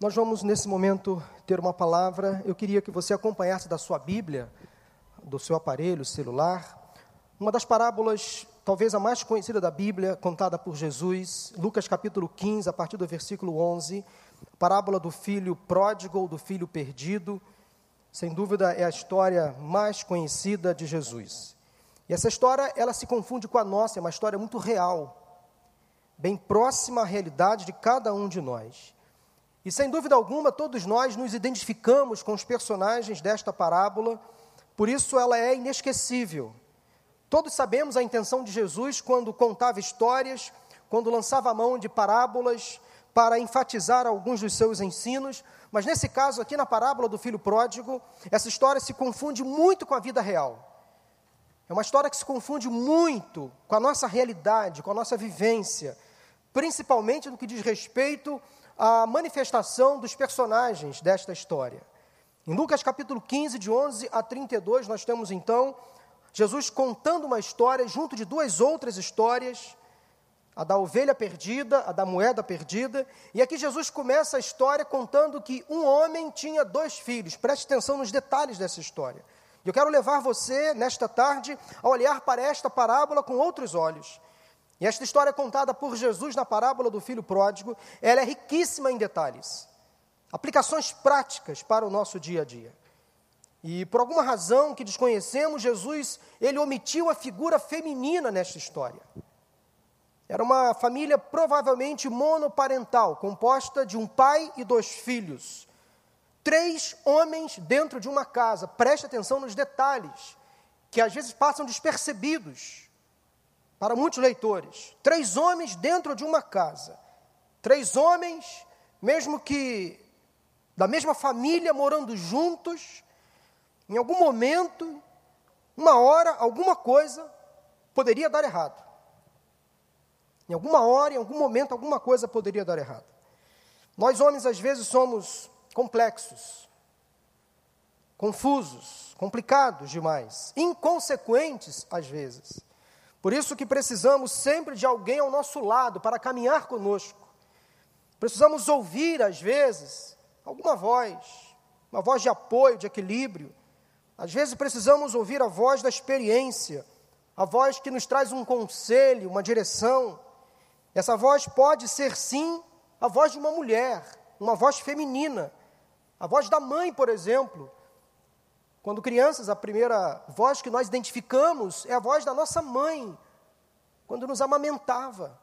Nós vamos, nesse momento, ter uma palavra. Eu queria que você acompanhasse da sua Bíblia, do seu aparelho celular, uma das parábolas, talvez a mais conhecida da Bíblia, contada por Jesus, Lucas capítulo 15, a partir do versículo 11, parábola do filho pródigo ou do filho perdido. Sem dúvida, é a história mais conhecida de Jesus. E essa história, ela se confunde com a nossa, é uma história muito real, bem próxima à realidade de cada um de nós. E sem dúvida alguma, todos nós nos identificamos com os personagens desta parábola, por isso ela é inesquecível. Todos sabemos a intenção de Jesus quando contava histórias, quando lançava a mão de parábolas para enfatizar alguns dos seus ensinos, mas nesse caso aqui na parábola do filho pródigo, essa história se confunde muito com a vida real. É uma história que se confunde muito com a nossa realidade, com a nossa vivência, principalmente no que diz respeito a manifestação dos personagens desta história. Em Lucas capítulo 15, de 11 a 32, nós temos então Jesus contando uma história junto de duas outras histórias, a da ovelha perdida, a da moeda perdida, e aqui Jesus começa a história contando que um homem tinha dois filhos. Preste atenção nos detalhes dessa história. Eu quero levar você, nesta tarde, a olhar para esta parábola com outros olhos. E esta história contada por Jesus na parábola do filho pródigo, ela é riquíssima em detalhes, aplicações práticas para o nosso dia a dia. E por alguma razão que desconhecemos, Jesus, ele omitiu a figura feminina nesta história. Era uma família provavelmente monoparental, composta de um pai e dois filhos. Três homens dentro de uma casa. Preste atenção nos detalhes, que às vezes passam despercebidos para muitos leitores. Três homens dentro de uma casa. Três homens, mesmo que da mesma família, morando juntos, em algum momento, uma hora, alguma coisa poderia dar errado. Em alguma hora, em algum momento, alguma coisa poderia dar errado. Nós, homens, às vezes somos complexos, confusos, complicados demais, inconsequentes, às vezes. Por isso que precisamos sempre de alguém ao nosso lado para caminhar conosco. Precisamos ouvir, às vezes, alguma voz, uma voz de apoio, de equilíbrio. Às vezes precisamos ouvir a voz da experiência, a voz que nos traz um conselho, uma direção. Essa voz pode ser, sim, a voz de uma mulher, uma voz feminina, a voz da mãe, por exemplo, quando crianças, a primeira voz que nós identificamos é a voz da nossa mãe, quando nos amamentava.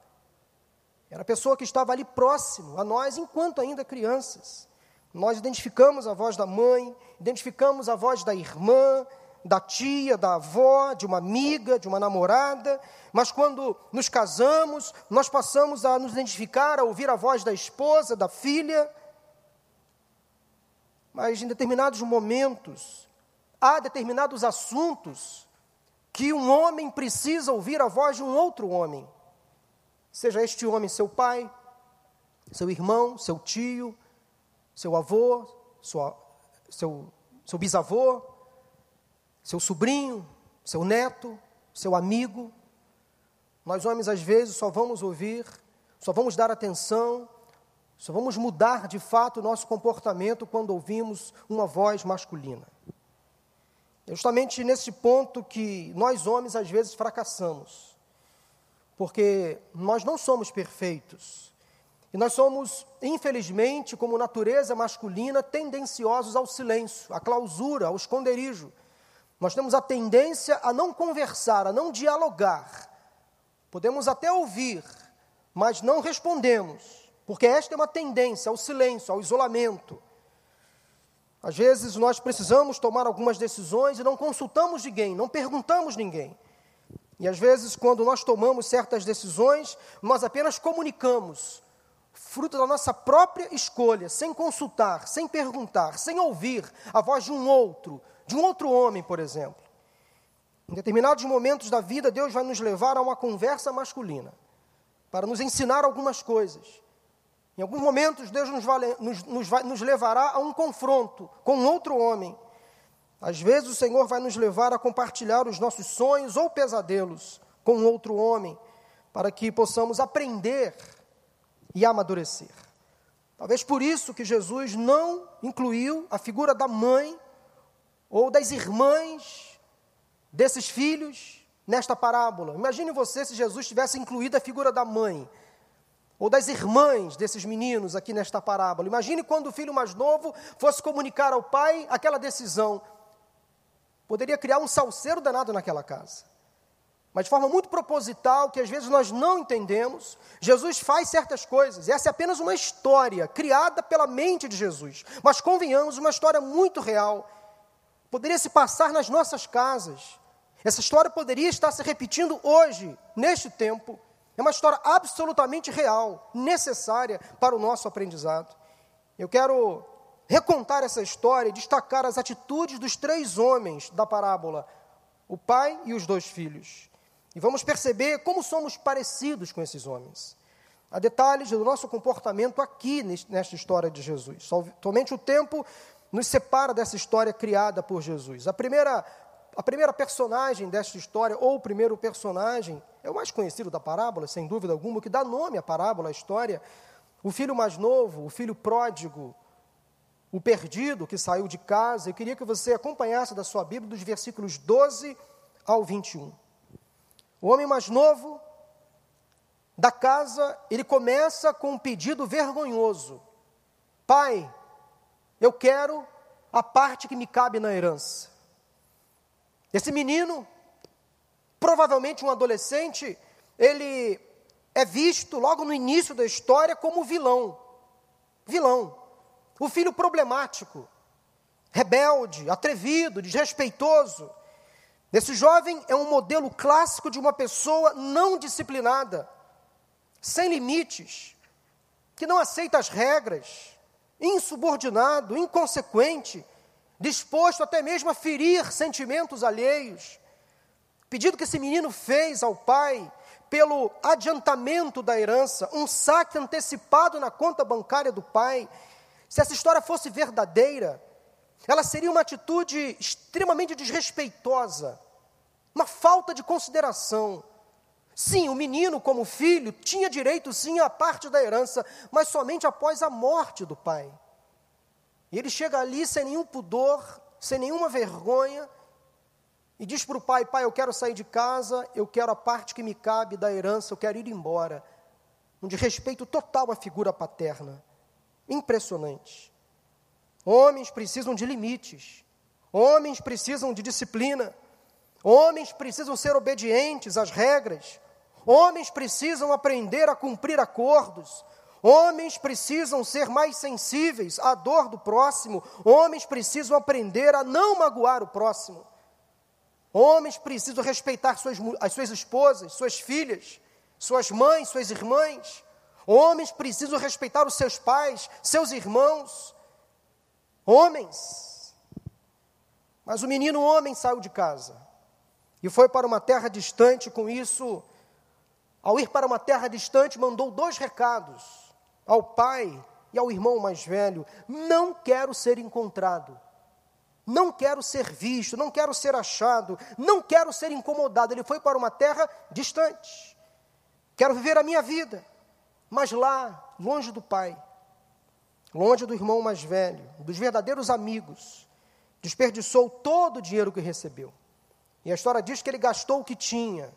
Era a pessoa que estava ali próximo a nós enquanto ainda crianças. Nós identificamos a voz da mãe, identificamos a voz da irmã, da tia, da avó, de uma amiga, de uma namorada, mas quando nos casamos, nós passamos a nos identificar, a ouvir a voz da esposa, da filha. Mas em determinados momentos, há determinados assuntos que um homem precisa ouvir a voz de um outro homem. Seja este homem seu pai, seu irmão, seu tio, seu avô, sua, seu, seu bisavô, seu sobrinho, seu neto, seu amigo. Nós, homens, às vezes só vamos ouvir, só vamos dar atenção, só vamos mudar de fato o nosso comportamento quando ouvimos uma voz masculina. É justamente nesse ponto que nós homens às vezes fracassamos, porque nós não somos perfeitos. E nós somos, infelizmente, como natureza masculina, tendenciosos ao silêncio, à clausura, ao esconderijo. Nós temos a tendência a não conversar, a não dialogar. Podemos até ouvir, mas não respondemos, porque esta é uma tendência ao silêncio, ao isolamento. Às vezes nós precisamos tomar algumas decisões e não consultamos ninguém, não perguntamos ninguém. E às vezes, quando nós tomamos certas decisões, nós apenas comunicamos, fruto da nossa própria escolha, sem consultar, sem perguntar, sem ouvir a voz de um outro, de um outro homem, por exemplo. Em determinados momentos da vida, Deus vai nos levar a uma conversa masculina, para nos ensinar algumas coisas. Em alguns momentos, Deus nos, vale, nos, nos, vai, nos levará a um confronto com outro homem. Às vezes, o Senhor vai nos levar a compartilhar os nossos sonhos ou pesadelos com outro homem, para que possamos aprender e amadurecer. Talvez por isso que Jesus não incluiu a figura da mãe ou das irmãs desses filhos nesta parábola. Imagine você se Jesus tivesse incluído a figura da mãe ou das irmãs desses meninos aqui nesta parábola. Imagine quando o filho mais novo fosse comunicar ao pai aquela decisão. Poderia criar um salseiro danado naquela casa. Mas de forma muito proposital, que às vezes nós não entendemos, Jesus faz certas coisas. Essa é apenas uma história criada pela mente de Jesus. Mas convenhamos, uma história muito real. Poderia se passar nas nossas casas. Essa história poderia estar se repetindo hoje, neste tempo. É uma história absolutamente real, necessária para o nosso aprendizado. Eu quero recontar essa história e destacar as atitudes dos três homens da parábola, o pai e os dois filhos. E vamos perceber como somos parecidos com esses homens. Há detalhes do nosso comportamento aqui nesta história de Jesus. Somente o tempo nos separa dessa história criada por Jesus. A primeira a primeira personagem desta história, ou o primeiro personagem, é o mais conhecido da parábola, sem dúvida alguma, que dá nome à parábola, à história. O filho mais novo, o filho pródigo, o perdido que saiu de casa. Eu queria que você acompanhasse da sua Bíblia dos versículos 12 ao 21. O homem mais novo da casa, ele começa com um pedido vergonhoso: Pai, eu quero a parte que me cabe na herança. Esse menino, provavelmente um adolescente, ele é visto logo no início da história como vilão. Vilão. O filho problemático, rebelde, atrevido, desrespeitoso. Esse jovem é um modelo clássico de uma pessoa não disciplinada, sem limites, que não aceita as regras, insubordinado, inconsequente, disposto até mesmo a ferir sentimentos alheios. Pedido que esse menino fez ao pai pelo adiantamento da herança, um saque antecipado na conta bancária do pai. Se essa história fosse verdadeira, ela seria uma atitude extremamente desrespeitosa, uma falta de consideração. Sim, o menino, como filho, tinha direito sim à parte da herança, mas somente após a morte do pai. E ele chega ali sem nenhum pudor, sem nenhuma vergonha, e diz para o pai: Pai, eu quero sair de casa, eu quero a parte que me cabe da herança, eu quero ir embora. Um desrespeito total à figura paterna. Impressionante. Homens precisam de limites, homens precisam de disciplina, homens precisam ser obedientes às regras, homens precisam aprender a cumprir acordos, Homens precisam ser mais sensíveis à dor do próximo. Homens precisam aprender a não magoar o próximo. Homens precisam respeitar suas, as suas esposas, suas filhas, suas mães, suas irmãs. Homens precisam respeitar os seus pais, seus irmãos. Homens. Mas o menino homem saiu de casa e foi para uma terra distante. Com isso, ao ir para uma terra distante, mandou dois recados ao pai e ao irmão mais velho: Não quero ser encontrado, não quero ser visto, não quero ser achado, não quero ser incomodado. Ele foi para uma terra distante. Quero viver a minha vida, mas lá, longe do pai, longe do irmão mais velho, dos verdadeiros amigos, desperdiçou todo o dinheiro que recebeu. E a história diz que ele gastou o que tinha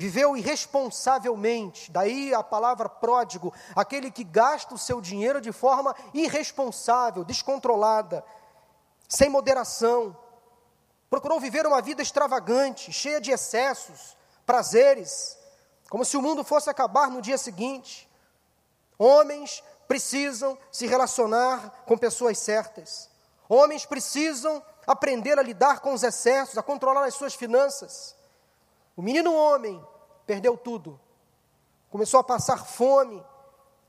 viveu irresponsavelmente, daí a palavra pródigo, aquele que gasta o seu dinheiro de forma irresponsável, descontrolada, sem moderação. Procurou viver uma vida extravagante, cheia de excessos, prazeres, como se o mundo fosse acabar no dia seguinte. Homens precisam se relacionar com pessoas certas. Homens precisam aprender a lidar com os excessos, a controlar as suas finanças. O menino homem perdeu tudo, começou a passar fome,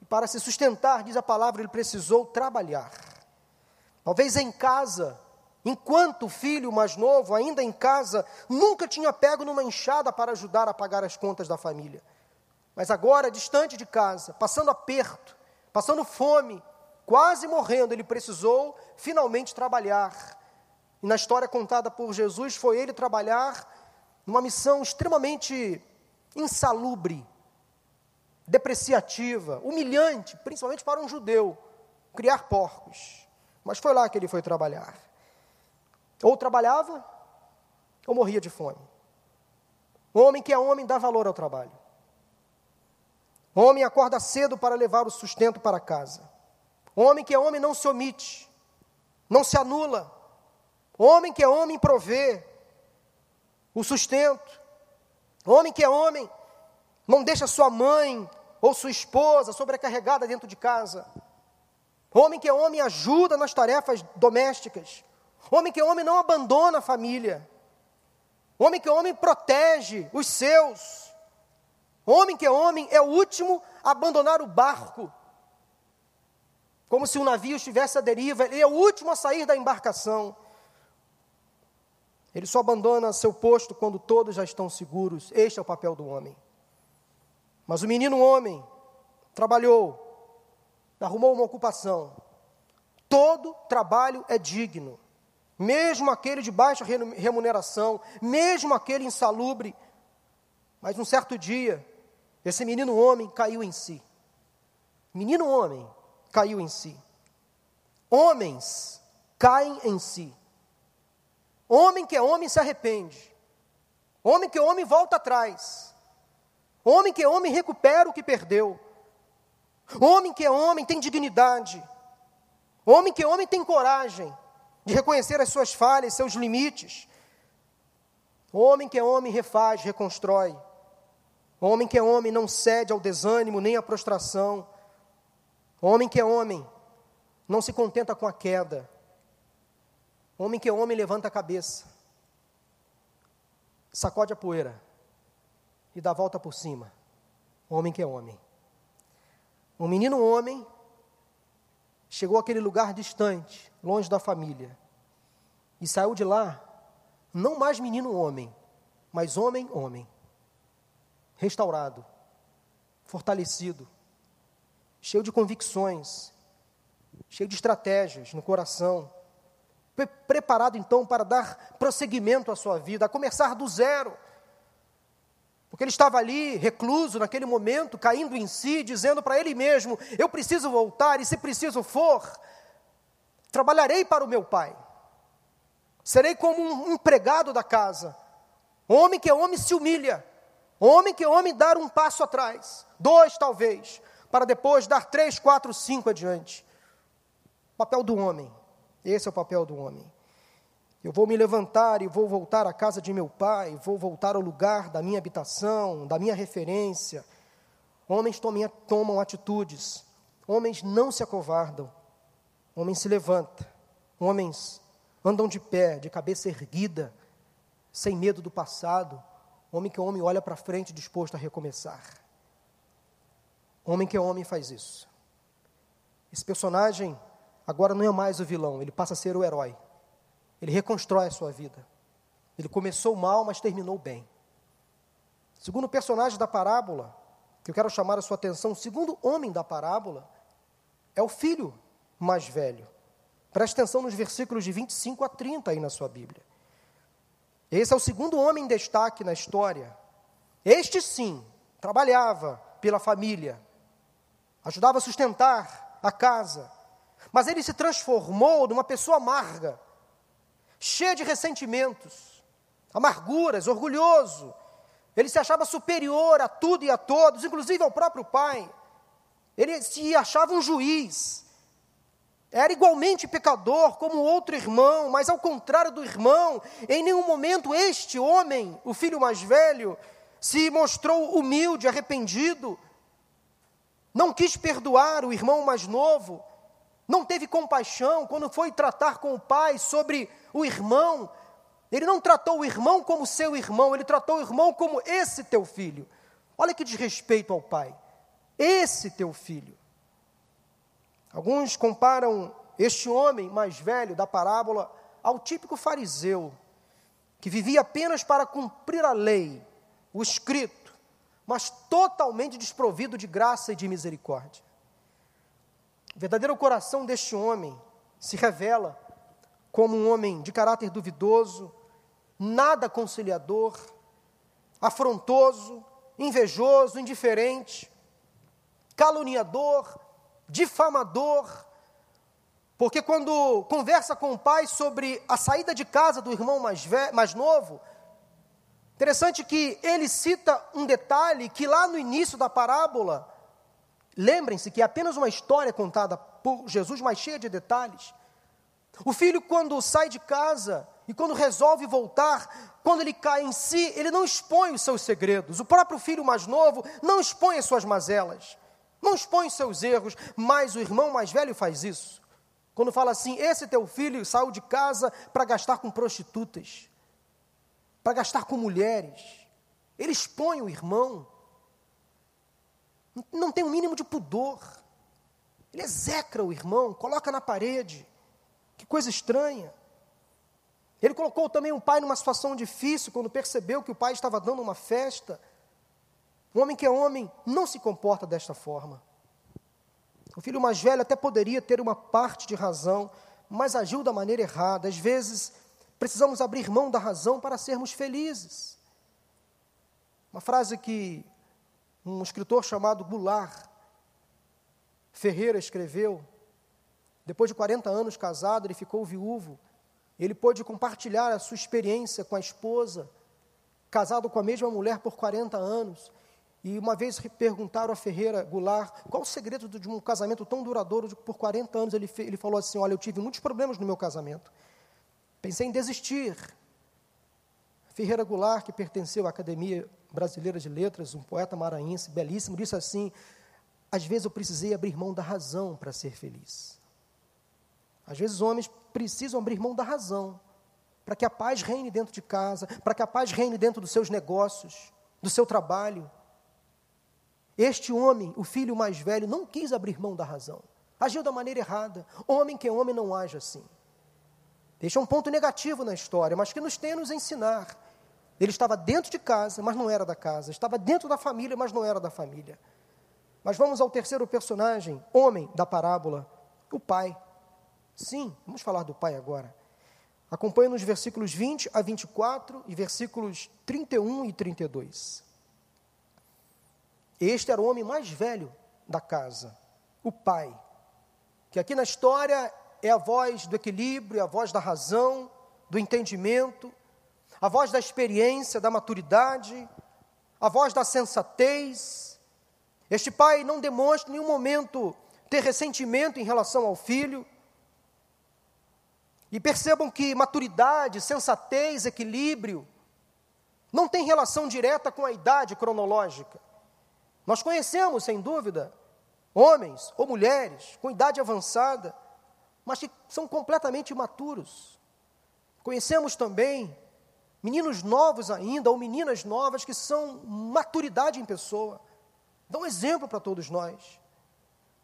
e para se sustentar, diz a palavra, ele precisou trabalhar. Talvez em casa, enquanto filho mais novo, ainda em casa, nunca tinha pego numa enxada para ajudar a pagar as contas da família. Mas agora, distante de casa, passando aperto, passando fome, quase morrendo, ele precisou finalmente trabalhar. E na história contada por Jesus, foi ele trabalhar numa missão extremamente insalubre, depreciativa, humilhante, principalmente para um judeu, criar porcos. Mas foi lá que ele foi trabalhar. Ou trabalhava, ou morria de fome. O homem que é homem dá valor ao trabalho. O homem acorda cedo para levar o sustento para casa. O homem que é homem não se omite, não se anula. O homem que é homem provê o sustento. O homem que é homem não deixa sua mãe ou sua esposa sobrecarregada dentro de casa. Homem que é homem ajuda nas tarefas domésticas. Homem que é homem não abandona a família. Homem que é homem protege os seus. Homem que é homem é o último a abandonar o barco. Como se o navio estivesse à deriva, ele é o último a sair da embarcação. Ele só abandona seu posto quando todos já estão seguros. Este é o papel do homem. Mas o menino homem trabalhou, arrumou uma ocupação. Todo trabalho é digno, mesmo aquele de baixa remuneração, mesmo aquele insalubre. Mas um certo dia, esse menino homem caiu em si. Menino homem caiu em si. Homens caem em si. Homem que é homem se arrepende. Homem que é homem volta atrás. Homem que é homem recupera o que perdeu. Homem que é homem tem dignidade. Homem que é homem tem coragem de reconhecer as suas falhas, seus limites. Homem que é homem refaz, reconstrói. Homem que é homem não cede ao desânimo nem à prostração. Homem que é homem não se contenta com a queda. Homem que é homem levanta a cabeça, sacode a poeira e dá a volta por cima. Homem que é homem. Um menino homem chegou àquele lugar distante, longe da família, e saiu de lá, não mais menino homem, mas homem homem. Restaurado, fortalecido, cheio de convicções, cheio de estratégias no coração preparado então para dar prosseguimento à sua vida, a começar do zero. Porque ele estava ali, recluso, naquele momento, caindo em si, dizendo para ele mesmo: Eu preciso voltar, e se preciso for, trabalharei para o meu pai. Serei como um empregado da casa. Homem que é homem se humilha. Homem que é homem dar um passo atrás, dois talvez, para depois dar três, quatro, cinco adiante. O papel do homem esse é o papel do homem. Eu vou me levantar e vou voltar à casa de meu pai, vou voltar ao lugar da minha habitação, da minha referência. Homens tomam, tomam atitudes, homens não se acovardam, homens se levantam, homens andam de pé, de cabeça erguida, sem medo do passado. Homem que é homem olha para frente disposto a recomeçar. Homem que é homem faz isso. Esse personagem agora não é mais o vilão, ele passa a ser o herói. Ele reconstrói a sua vida. Ele começou mal, mas terminou bem. Segundo personagem da parábola, que eu quero chamar a sua atenção, o segundo homem da parábola é o filho mais velho. Preste atenção nos versículos de 25 a 30 aí na sua Bíblia. Esse é o segundo homem em destaque na história. Este sim, trabalhava pela família, ajudava a sustentar a casa, mas ele se transformou numa pessoa amarga, cheia de ressentimentos, amarguras, orgulhoso. Ele se achava superior a tudo e a todos, inclusive ao próprio pai. Ele se achava um juiz. Era igualmente pecador como outro irmão, mas ao contrário do irmão, em nenhum momento este homem, o filho mais velho, se mostrou humilde, arrependido. Não quis perdoar o irmão mais novo, não teve compaixão quando foi tratar com o pai sobre o irmão. Ele não tratou o irmão como seu irmão, ele tratou o irmão como esse teu filho. Olha que desrespeito ao pai. Esse teu filho. Alguns comparam este homem mais velho da parábola ao típico fariseu, que vivia apenas para cumprir a lei, o escrito, mas totalmente desprovido de graça e de misericórdia. O verdadeiro coração deste homem se revela como um homem de caráter duvidoso, nada conciliador, afrontoso, invejoso, indiferente, caluniador, difamador, Porque quando conversa com o pai sobre a saída de casa do irmão mais, velho, mais novo, interessante que ele cita um detalhe que lá no início da parábola, lembrem-se que é apenas uma história contada por Jesus, mas cheia de detalhes. O filho, quando sai de casa e quando resolve voltar, quando ele cai em si, ele não expõe os seus segredos. O próprio filho mais novo não expõe as suas mazelas, não expõe os seus erros, mas o irmão mais velho faz isso. Quando fala assim: esse teu filho saiu de casa para gastar com prostitutas, para gastar com mulheres. Ele expõe o irmão, não tem o um mínimo de pudor. Ele execra o irmão, coloca na parede. Que coisa estranha. Ele colocou também o pai numa situação difícil quando percebeu que o pai estava dando uma festa. Um homem que é homem não se comporta desta forma. O filho mais velho até poderia ter uma parte de razão, mas agiu da maneira errada. Às vezes, precisamos abrir mão da razão para sermos felizes. Uma frase que um escritor chamado Goulart Ferreira escreveu. Depois de 40 anos casado, ele ficou viúvo. Ele pôde compartilhar a sua experiência com a esposa, casado com a mesma mulher por 40 anos. E uma vez perguntaram a Ferreira Goulart qual o segredo de um casamento tão duradouro por 40 anos. Ele, ele falou assim: Olha, eu tive muitos problemas no meu casamento. Pensei em desistir. Ferreira Goulart, que pertenceu à Academia Brasileira de Letras, um poeta maranhense belíssimo, disse assim: Às vezes eu precisei abrir mão da razão para ser feliz. Às vezes homens precisam abrir mão da razão para que a paz reine dentro de casa, para que a paz reine dentro dos seus negócios, do seu trabalho. Este homem, o filho mais velho, não quis abrir mão da razão. Agiu da maneira errada. Homem que é homem não age assim. Deixa um ponto negativo na história, mas que nos tem a nos ensinar ele estava dentro de casa, mas não era da casa. Estava dentro da família, mas não era da família. Mas vamos ao terceiro personagem, homem da parábola, o pai. Sim, vamos falar do pai agora. Acompanhe nos versículos 20 a 24 e versículos 31 e 32. Este era o homem mais velho da casa, o pai, que aqui na história é a voz do equilíbrio, a voz da razão, do entendimento, a voz da experiência, da maturidade, a voz da sensatez. Este pai não demonstra em nenhum momento ter ressentimento em relação ao filho. E percebam que maturidade, sensatez, equilíbrio não tem relação direta com a idade cronológica. Nós conhecemos, sem dúvida, homens ou mulheres com idade avançada, mas que são completamente imaturos. Conhecemos também meninos novos ainda, ou meninas novas que são maturidade em pessoa. Dão um exemplo para todos nós.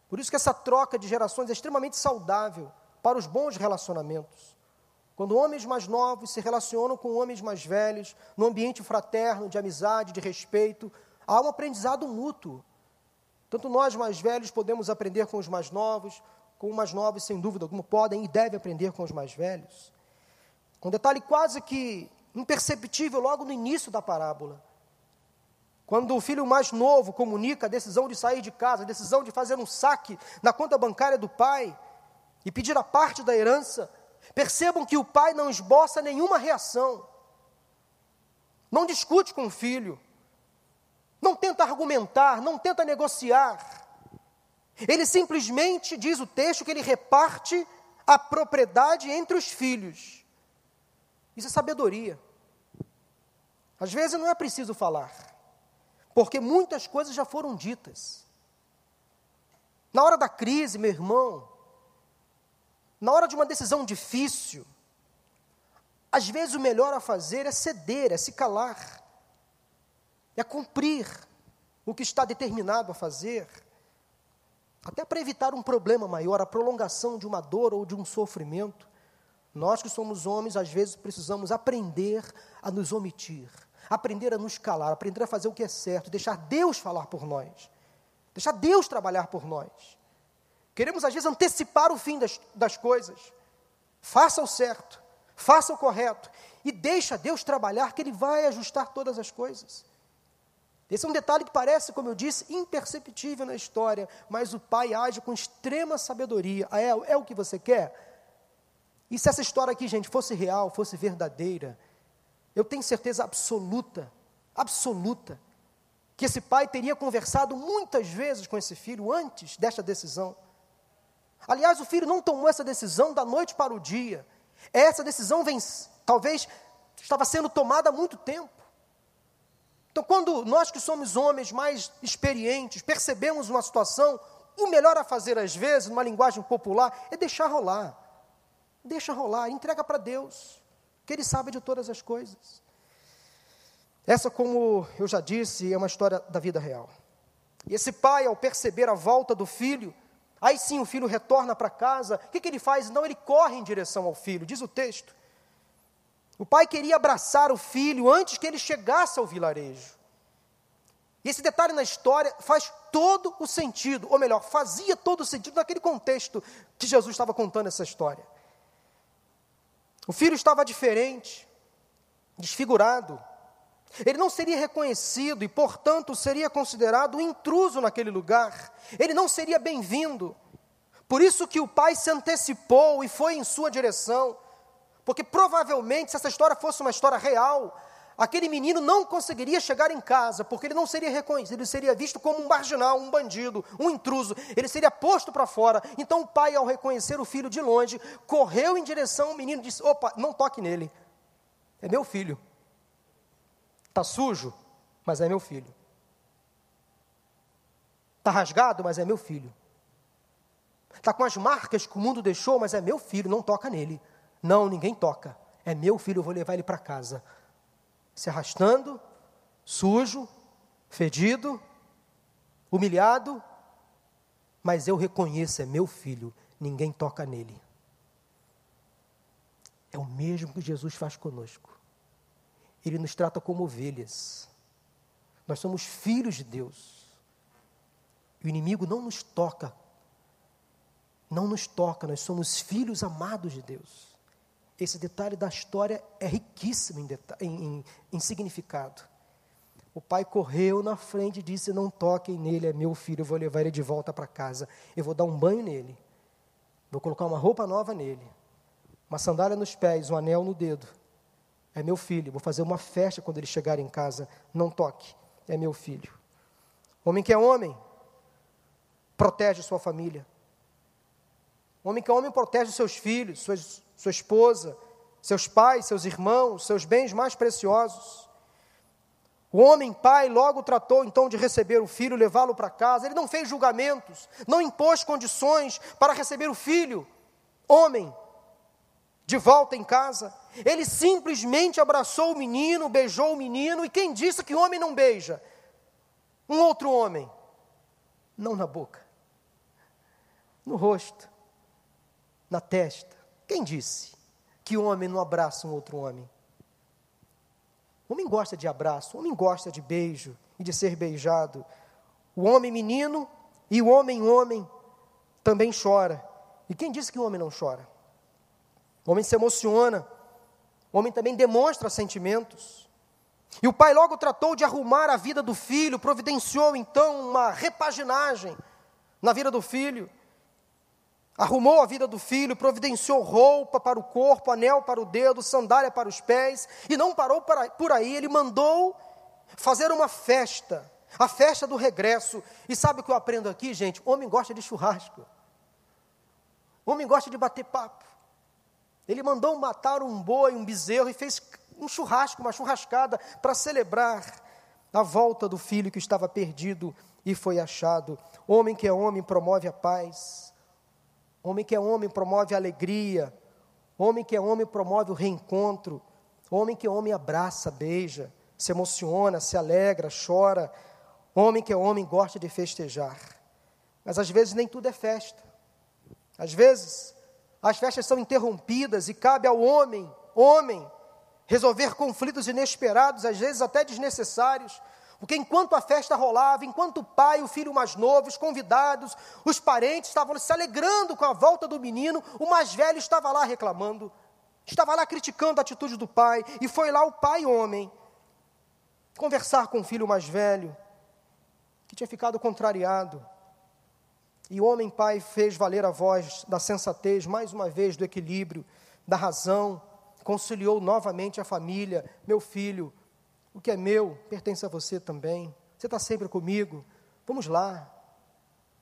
Por isso que essa troca de gerações é extremamente saudável para os bons relacionamentos. Quando homens mais novos se relacionam com homens mais velhos, no ambiente fraterno, de amizade, de respeito, há um aprendizado mútuo. Tanto nós mais velhos podemos aprender com os mais novos, com os mais novos, sem dúvida alguma, podem e devem aprender com os mais velhos. Um detalhe quase que imperceptível logo no início da parábola. Quando o filho mais novo comunica a decisão de sair de casa, a decisão de fazer um saque na conta bancária do pai e pedir a parte da herança, percebam que o pai não esboça nenhuma reação, não discute com o filho, não tenta argumentar, não tenta negociar. Ele simplesmente diz o texto que ele reparte a propriedade entre os filhos. Isso é sabedoria. Às vezes não é preciso falar, porque muitas coisas já foram ditas. Na hora da crise, meu irmão, na hora de uma decisão difícil, às vezes o melhor a fazer é ceder, é se calar, é cumprir o que está determinado a fazer, até para evitar um problema maior, a prolongação de uma dor ou de um sofrimento. Nós que somos homens, às vezes precisamos aprender a nos omitir aprender a nos calar, aprender a fazer o que é certo, deixar Deus falar por nós, deixar Deus trabalhar por nós. Queremos, às vezes, antecipar o fim das, das coisas. Faça o certo, faça o correto e deixa Deus trabalhar, que Ele vai ajustar todas as coisas. Esse é um detalhe que parece, como eu disse, imperceptível na história, mas o pai age com extrema sabedoria. Ah, é, é o que você quer? E se essa história aqui, gente, fosse real, fosse verdadeira, eu tenho certeza absoluta, absoluta, que esse pai teria conversado muitas vezes com esse filho antes desta decisão. Aliás, o filho não tomou essa decisão da noite para o dia. Essa decisão vem, talvez estava sendo tomada há muito tempo. Então, quando nós que somos homens mais experientes percebemos uma situação, o melhor a fazer às vezes, numa linguagem popular, é deixar rolar. Deixa rolar, entrega para Deus, que Ele sabe de todas as coisas. Essa, como eu já disse, é uma história da vida real. E esse pai, ao perceber a volta do filho, aí sim o filho retorna para casa, o que, que ele faz? Não, ele corre em direção ao filho, diz o texto. O pai queria abraçar o filho antes que ele chegasse ao vilarejo. E esse detalhe na história faz todo o sentido, ou melhor, fazia todo o sentido naquele contexto que Jesus estava contando essa história. O filho estava diferente, desfigurado. Ele não seria reconhecido e, portanto, seria considerado intruso naquele lugar. Ele não seria bem-vindo. Por isso que o pai se antecipou e foi em sua direção. Porque provavelmente, se essa história fosse uma história real, aquele menino não conseguiria chegar em casa, porque ele não seria reconhecido, ele seria visto como um marginal, um bandido, um intruso, ele seria posto para fora. Então o pai, ao reconhecer o filho de longe, correu em direção ao menino e disse: Opa, não toque nele, é meu filho. Está sujo, mas é meu filho. Está rasgado, mas é meu filho. Está com as marcas que o mundo deixou, mas é meu filho, não toca nele. Não, ninguém toca. É meu filho, eu vou levar ele para casa. Se arrastando, sujo, fedido, humilhado, mas eu reconheço, é meu filho, ninguém toca nele. É o mesmo que Jesus faz conosco. Ele nos trata como ovelhas. Nós somos filhos de Deus. O inimigo não nos toca. Não nos toca, nós somos filhos amados de Deus. Esse detalhe da história é riquíssimo em, em, em, significado. O pai correu na frente e disse: Não toquem nele, é meu filho, eu vou levar ele de volta para casa. Eu vou dar um banho nele. Vou colocar uma roupa nova nele. Uma sandália nos pés, um anel no dedo. É meu filho, vou fazer uma festa quando ele chegar em casa. Não toque, é meu filho. Homem que é homem, protege sua família. Homem que é homem, protege seus filhos, suas, sua esposa, seus pais, seus irmãos, seus bens mais preciosos. O homem pai logo tratou então de receber o filho, levá-lo para casa. Ele não fez julgamentos, não impôs condições para receber o filho, homem, de volta em casa. Ele simplesmente abraçou o menino, beijou o menino, e quem disse que homem não beija? Um outro homem. Não na boca, no rosto, na testa, quem disse que homem não abraça um outro homem? O homem gosta de abraço, o homem gosta de beijo e de ser beijado. O homem menino e o homem homem também chora. E quem disse que o homem não chora? O homem se emociona. O homem também demonstra sentimentos. E o pai logo tratou de arrumar a vida do filho, providenciou então uma repaginagem na vida do filho arrumou a vida do filho, providenciou roupa para o corpo, anel para o dedo, sandália para os pés, e não parou por aí, ele mandou fazer uma festa, a festa do regresso. E sabe o que eu aprendo aqui, gente? Homem gosta de churrasco, homem gosta de bater papo. Ele mandou matar um boi, um bezerro, e fez um churrasco, uma churrascada, para celebrar a volta do filho que estava perdido e foi achado. Homem que é homem promove a paz. Homem que é homem promove a alegria. Homem que é homem promove o reencontro. Homem que é homem abraça, beija, se emociona, se alegra, chora. Homem que é homem gosta de festejar. Mas às vezes nem tudo é festa. Às vezes as festas são interrompidas e cabe ao homem, homem, resolver conflitos inesperados, às vezes até desnecessários, porque enquanto a festa rolava, enquanto o pai, o filho mais novo, os convidados, os parentes estavam se alegrando com a volta do menino, o mais velho estava lá reclamando, estava lá criticando a atitude do pai, e foi lá o pai homem, conversar com o filho mais velho, que tinha ficado contrariado. E o homem pai fez valer a voz da sensatez, mais uma vez do equilíbrio, da razão, conciliou novamente a família. Meu filho, o que é meu pertence a você também. Você está sempre comigo. Vamos lá.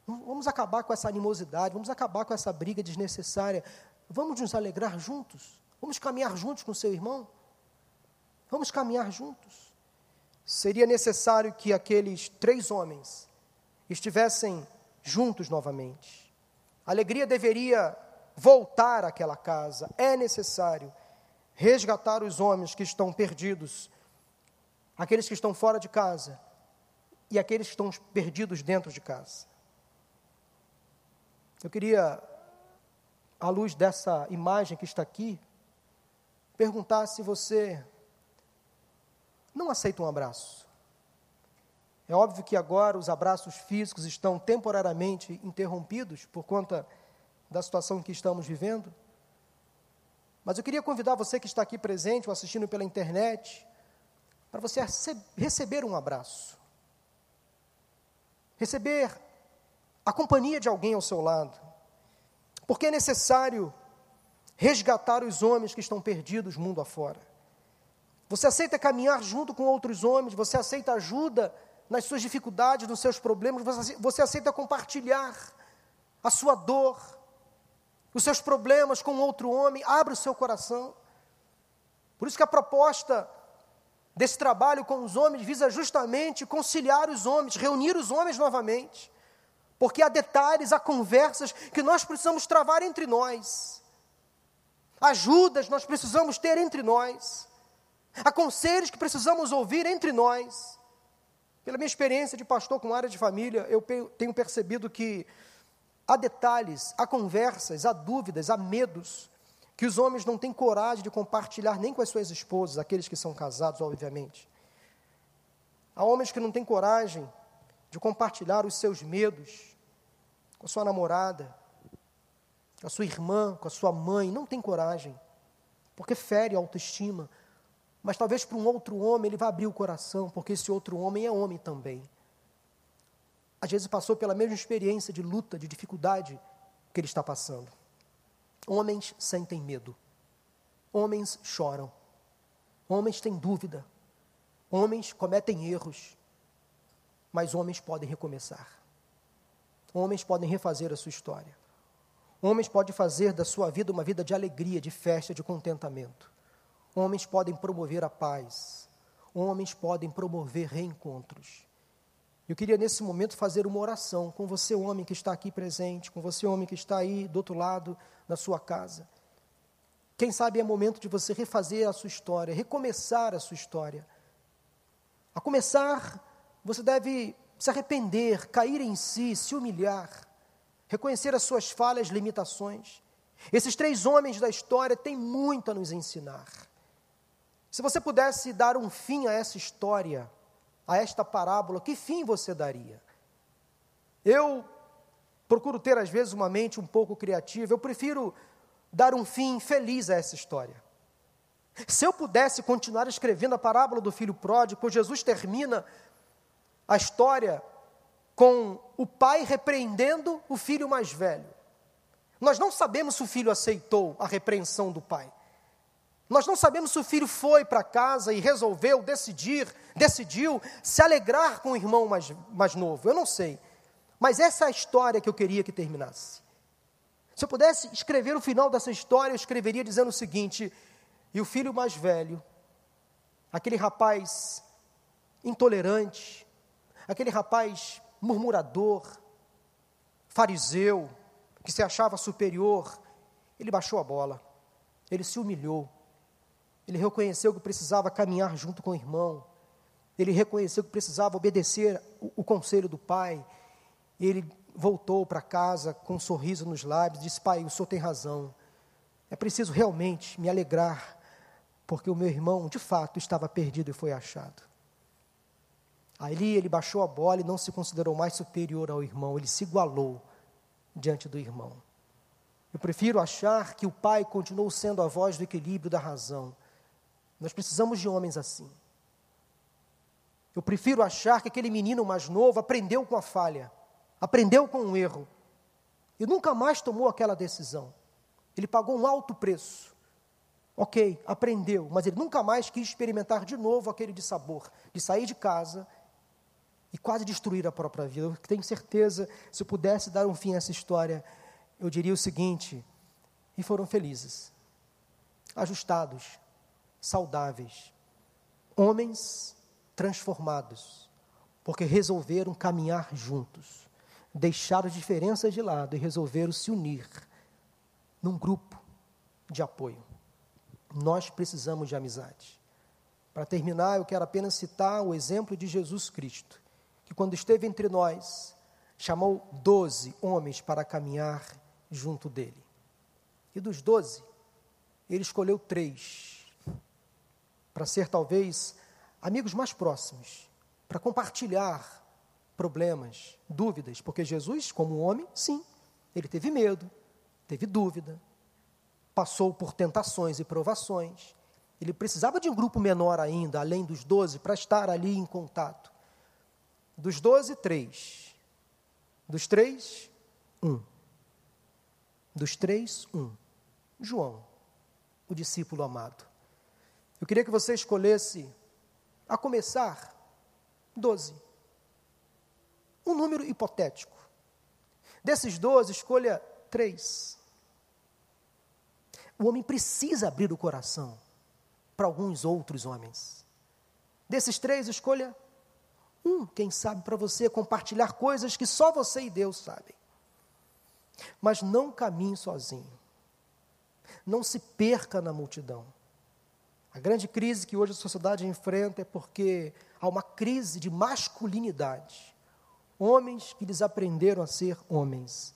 Vamos acabar com essa animosidade, vamos acabar com essa briga desnecessária. Vamos nos alegrar juntos. Vamos caminhar juntos com seu irmão. Vamos caminhar juntos. Seria necessário que aqueles três homens estivessem juntos novamente. A alegria deveria voltar àquela casa. É necessário resgatar os homens que estão perdidos, aqueles que estão fora de casa e aqueles que estão perdidos dentro de casa. Eu queria, à luz dessa imagem que está aqui, perguntar se você não aceita um abraço. É óbvio que agora os abraços físicos estão temporariamente interrompidos por conta da situação que estamos vivendo. Mas eu queria convidar você que está aqui presente ou assistindo pela internet, para você receber um abraço. Receber a companhia de alguém ao seu lado. Porque é necessário resgatar os homens que estão perdidos mundo afora. Você aceita caminhar junto com outros homens, você aceita ajuda nas suas dificuldades, nos seus problemas, você aceita compartilhar a sua dor, os seus problemas com outro homem, abre o seu coração. Por isso que a proposta desse trabalho com os homens visa justamente conciliar os homens, reunir os homens novamente. Porque há detalhes, há conversas que nós precisamos travar entre nós. Ajudas nós precisamos ter entre nós. Há conselhos que precisamos ouvir entre nós. Pela minha experiência de pastor com área de família, eu tenho percebido que há detalhes, há conversas, há dúvidas, há medos que os homens não têm coragem de compartilhar nem com as suas esposas, aqueles que são casados, obviamente. Há homens que não têm coragem de compartilhar os seus medos com a sua namorada, com a sua irmã, com a sua mãe, não tem coragem, porque fere a autoestima. Mas talvez para um outro homem ele vai abrir o coração, porque esse outro homem é homem também. Às vezes passou pela mesma experiência de luta, de dificuldade que ele está passando. Homens sentem medo. Homens choram. Homens têm dúvida. Homens cometem erros. Mas homens podem recomeçar. Homens podem refazer a sua história. Homens podem fazer da sua vida uma vida de alegria, de festa, de contentamento. Homens podem promover a paz. Homens podem promover reencontros. Eu queria nesse momento fazer uma oração com você, homem que está aqui presente, com você, homem que está aí do outro lado da sua casa. Quem sabe é momento de você refazer a sua história, recomeçar a sua história. A começar, você deve se arrepender, cair em si, se humilhar, reconhecer as suas falhas, limitações. Esses três homens da história têm muito a nos ensinar. Se você pudesse dar um fim a essa história, a esta parábola, que fim você daria? Eu procuro ter, às vezes, uma mente um pouco criativa, eu prefiro dar um fim feliz a essa história. Se eu pudesse continuar escrevendo a parábola do filho pródigo, Jesus termina a história com o pai repreendendo o filho mais velho. Nós não sabemos se o filho aceitou a repreensão do pai. Nós não sabemos se o filho foi para casa e resolveu decidir, decidiu se alegrar com o irmão mais, mais novo. Eu não sei. Mas essa é a história que eu queria que terminasse. Se eu pudesse escrever o final dessa história, eu escreveria dizendo o seguinte: e o filho mais velho, aquele rapaz intolerante, aquele rapaz murmurador, fariseu, que se achava superior, ele baixou a bola, ele se humilhou, ele reconheceu que precisava caminhar junto com o irmão. Ele reconheceu que precisava obedecer o, o conselho do pai. Ele voltou para casa com um sorriso nos lábios disse: Pai, o senhor tem razão. É preciso realmente me alegrar, porque o meu irmão, de fato, estava perdido e foi achado. Ali ele baixou a bola e não se considerou mais superior ao irmão, ele se igualou diante do irmão. Eu prefiro achar que o pai continuou sendo a voz do equilíbrio da razão nós precisamos de homens assim. Eu prefiro achar que aquele menino mais novo aprendeu com a falha, aprendeu com um erro, e nunca mais tomou aquela decisão. Ele pagou um alto preço. Ok, aprendeu, mas ele nunca mais quis experimentar de novo aquele de sabor, de sair de casa e quase destruir a própria vida. Eu tenho certeza, se eu pudesse dar um fim a essa história, eu diria o seguinte: e foram felizes, ajustados, saudáveis, homens transformados, porque resolveram caminhar juntos, deixaram as diferenças de lado e resolveram se unir num grupo de apoio. Nós precisamos de amizade. Para terminar, eu quero apenas citar o exemplo de Jesus Cristo, que quando esteve entre nós, chamou doze homens para caminhar junto dele. E dos doze, ele escolheu três, para ser talvez amigos mais próximos, para compartilhar problemas, dúvidas, porque Jesus, como homem, sim, ele teve medo, teve dúvida, passou por tentações e provações. Ele precisava de um grupo menor ainda, além dos doze, para estar ali em contato. Dos doze, três. Dos três, um. Dos três, um. João, o discípulo amado. Eu queria que você escolhesse, a começar, doze. Um número hipotético. Desses doze, escolha três. O homem precisa abrir o coração para alguns outros homens. Desses três, escolha um, quem sabe, para você compartilhar coisas que só você e Deus sabem. Mas não caminhe sozinho. Não se perca na multidão. A grande crise que hoje a sociedade enfrenta é porque há uma crise de masculinidade. Homens que desaprenderam a ser homens.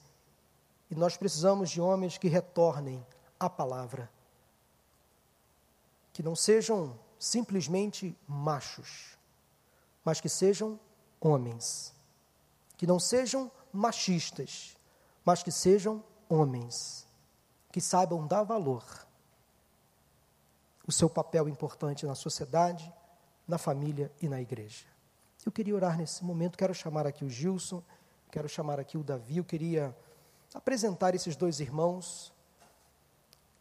E nós precisamos de homens que retornem à palavra. Que não sejam simplesmente machos, mas que sejam homens. Que não sejam machistas, mas que sejam homens, que saibam dar valor, o seu papel importante na sociedade, na família e na igreja. Eu queria orar nesse momento, quero chamar aqui o Gilson, quero chamar aqui o Davi, eu queria apresentar esses dois irmãos,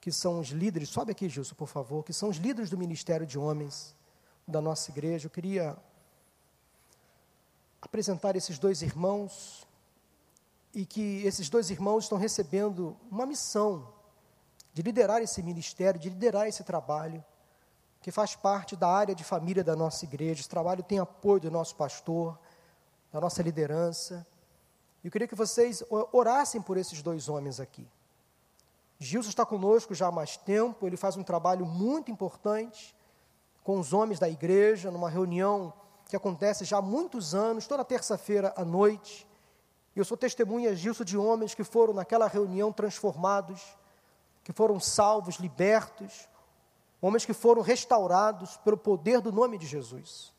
que são os líderes, sobe aqui, Gilson, por favor, que são os líderes do Ministério de Homens da nossa igreja. Eu queria apresentar esses dois irmãos, e que esses dois irmãos estão recebendo uma missão de liderar esse ministério, de liderar esse trabalho, que faz parte da área de família da nossa igreja. Esse trabalho tem apoio do nosso pastor, da nossa liderança. Eu queria que vocês orassem por esses dois homens aqui. Gilson está conosco já há mais tempo, ele faz um trabalho muito importante com os homens da igreja, numa reunião que acontece já há muitos anos, toda terça-feira à noite. Eu sou testemunha, Gilson, de homens que foram naquela reunião transformados, que foram salvos, libertos, homens que foram restaurados pelo poder do nome de Jesus.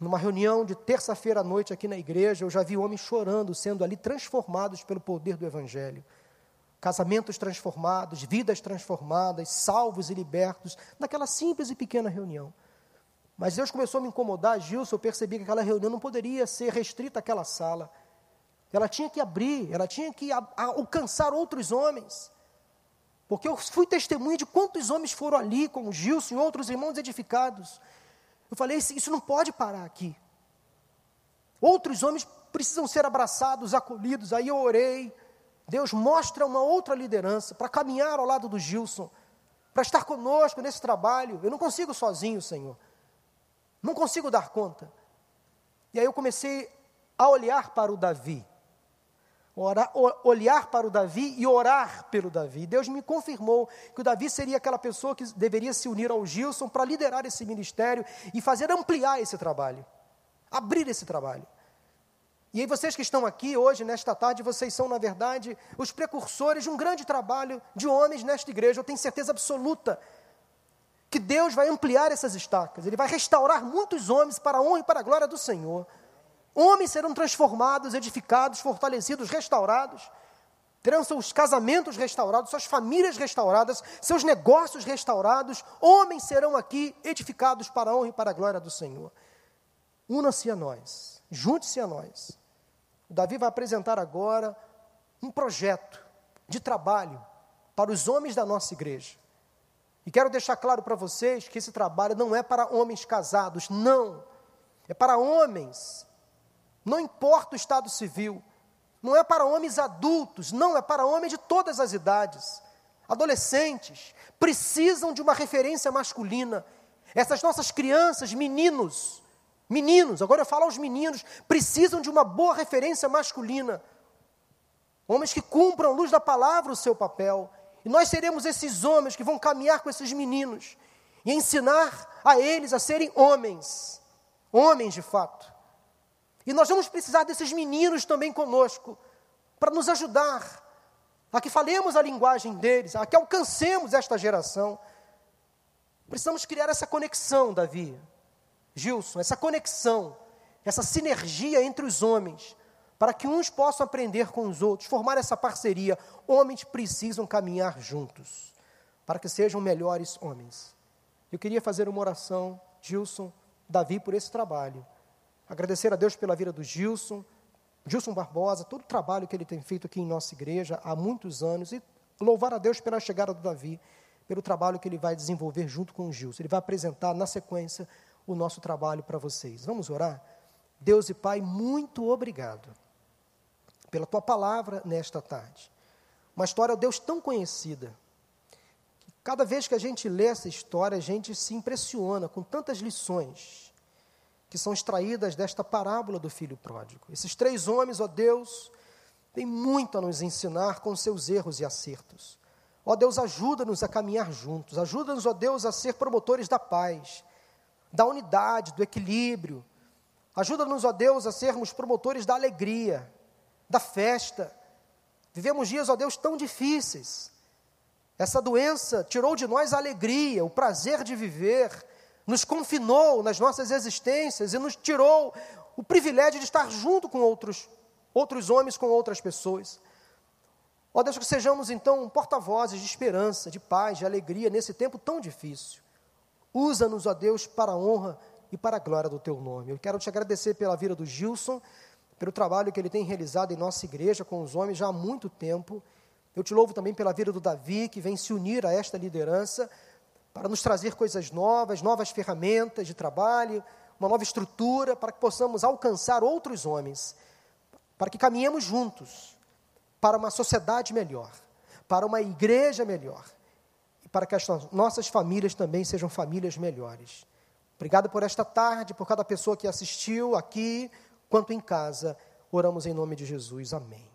Numa reunião de terça-feira à noite aqui na igreja, eu já vi homens chorando, sendo ali transformados pelo poder do Evangelho. Casamentos transformados, vidas transformadas, salvos e libertos, naquela simples e pequena reunião. Mas Deus começou a me incomodar, Gilson, eu percebi que aquela reunião não poderia ser restrita àquela sala. Ela tinha que abrir, ela tinha que alcançar outros homens. Porque eu fui testemunha de quantos homens foram ali com o Gilson e outros irmãos edificados. Eu falei, isso não pode parar aqui. Outros homens precisam ser abraçados, acolhidos. Aí eu orei. Deus mostra uma outra liderança para caminhar ao lado do Gilson, para estar conosco nesse trabalho. Eu não consigo sozinho, Senhor. Não consigo dar conta. E aí eu comecei a olhar para o Davi. Orar, olhar para o Davi e orar pelo Davi. Deus me confirmou que o Davi seria aquela pessoa que deveria se unir ao Gilson para liderar esse ministério e fazer ampliar esse trabalho, abrir esse trabalho. E aí, vocês que estão aqui hoje, nesta tarde, vocês são, na verdade, os precursores de um grande trabalho de homens nesta igreja. Eu tenho certeza absoluta que Deus vai ampliar essas estacas, Ele vai restaurar muitos homens para a honra e para a glória do Senhor. Homens serão transformados, edificados, fortalecidos, restaurados. Terão seus casamentos restaurados, suas famílias restauradas, seus negócios restaurados. Homens serão aqui edificados para a honra e para a glória do Senhor. una-se a nós, junte-se a nós. O Davi vai apresentar agora um projeto de trabalho para os homens da nossa igreja. E quero deixar claro para vocês que esse trabalho não é para homens casados, não. É para homens, não importa o estado civil. Não é para homens adultos, não, é para homens de todas as idades. Adolescentes precisam de uma referência masculina. Essas nossas crianças, meninos, meninos, agora eu falo aos meninos, precisam de uma boa referência masculina. Homens que cumpram à luz da palavra o seu papel. E nós seremos esses homens que vão caminhar com esses meninos e ensinar a eles a serem homens, homens de fato. E nós vamos precisar desses meninos também conosco, para nos ajudar a que falemos a linguagem deles, a que alcancemos esta geração. Precisamos criar essa conexão, Davi, Gilson, essa conexão, essa sinergia entre os homens, para que uns possam aprender com os outros, formar essa parceria. Homens precisam caminhar juntos, para que sejam melhores homens. Eu queria fazer uma oração, Gilson, Davi, por esse trabalho. Agradecer a Deus pela vida do Gilson, Gilson Barbosa, todo o trabalho que ele tem feito aqui em nossa igreja há muitos anos e louvar a Deus pela chegada do Davi, pelo trabalho que ele vai desenvolver junto com o Gilson. Ele vai apresentar na sequência o nosso trabalho para vocês. Vamos orar? Deus e Pai, muito obrigado pela tua palavra nesta tarde. Uma história, Deus, tão conhecida. Cada vez que a gente lê essa história, a gente se impressiona com tantas lições que são extraídas desta parábola do filho pródigo. Esses três homens, ó Deus, têm muito a nos ensinar com seus erros e acertos. Ó Deus, ajuda-nos a caminhar juntos, ajuda-nos, ó Deus, a ser promotores da paz, da unidade, do equilíbrio. Ajuda-nos, ó Deus, a sermos promotores da alegria, da festa. Vivemos dias, ó Deus, tão difíceis. Essa doença tirou de nós a alegria, o prazer de viver, nos confinou nas nossas existências e nos tirou o privilégio de estar junto com outros, outros homens, com outras pessoas. Ó Deus, que sejamos então porta-vozes de esperança, de paz, de alegria nesse tempo tão difícil. Usa-nos, ó Deus, para a honra e para a glória do teu nome. Eu quero te agradecer pela vida do Gilson, pelo trabalho que ele tem realizado em nossa igreja com os homens já há muito tempo. Eu te louvo também pela vida do Davi, que vem se unir a esta liderança para nos trazer coisas novas, novas ferramentas de trabalho, uma nova estrutura, para que possamos alcançar outros homens, para que caminhemos juntos para uma sociedade melhor, para uma igreja melhor, e para que as nossas famílias também sejam famílias melhores. Obrigado por esta tarde, por cada pessoa que assistiu aqui, quanto em casa. Oramos em nome de Jesus. Amém.